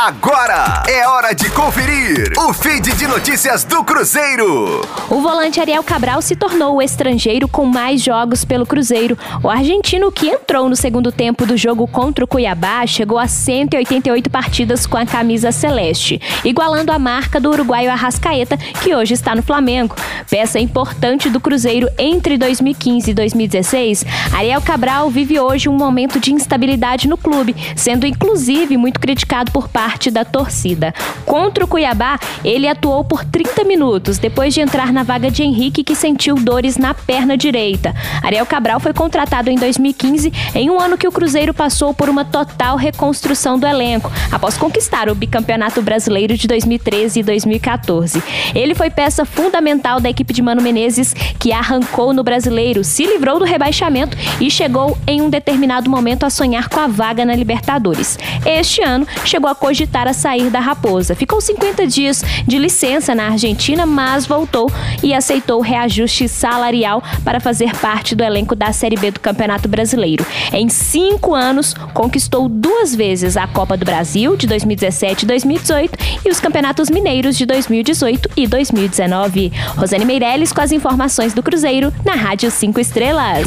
Agora é hora de conferir o feed de notícias do Cruzeiro. O volante Ariel Cabral se tornou o estrangeiro com mais jogos pelo Cruzeiro. O argentino que entrou no segundo tempo do jogo contra o Cuiabá chegou a 188 partidas com a camisa celeste, igualando a marca do uruguaio Arrascaeta, que hoje está no Flamengo. Peça importante do Cruzeiro entre 2015 e 2016, Ariel Cabral vive hoje um momento de instabilidade no clube, sendo inclusive muito criticado por parte parte da torcida. Contra o Cuiabá, ele atuou por 30 minutos depois de entrar na vaga de Henrique, que sentiu dores na perna direita. Ariel Cabral foi contratado em 2015, em um ano que o Cruzeiro passou por uma total reconstrução do elenco, após conquistar o bicampeonato brasileiro de 2013 e 2014. Ele foi peça fundamental da equipe de Mano Menezes, que arrancou no brasileiro, se livrou do rebaixamento e chegou em um determinado momento a sonhar com a vaga na Libertadores. Este ano, chegou a cogitar a sair da Raposa. Ficou 50 dias de licença na Argentina, mas voltou e aceitou reajuste salarial para fazer parte do elenco da Série B do Campeonato Brasileiro. Em cinco anos, conquistou duas vezes a Copa do Brasil de 2017 e 2018 e os Campeonatos Mineiros de 2018 e 2019. Rosane Meirelles com as informações do Cruzeiro na Rádio 5 Estrelas.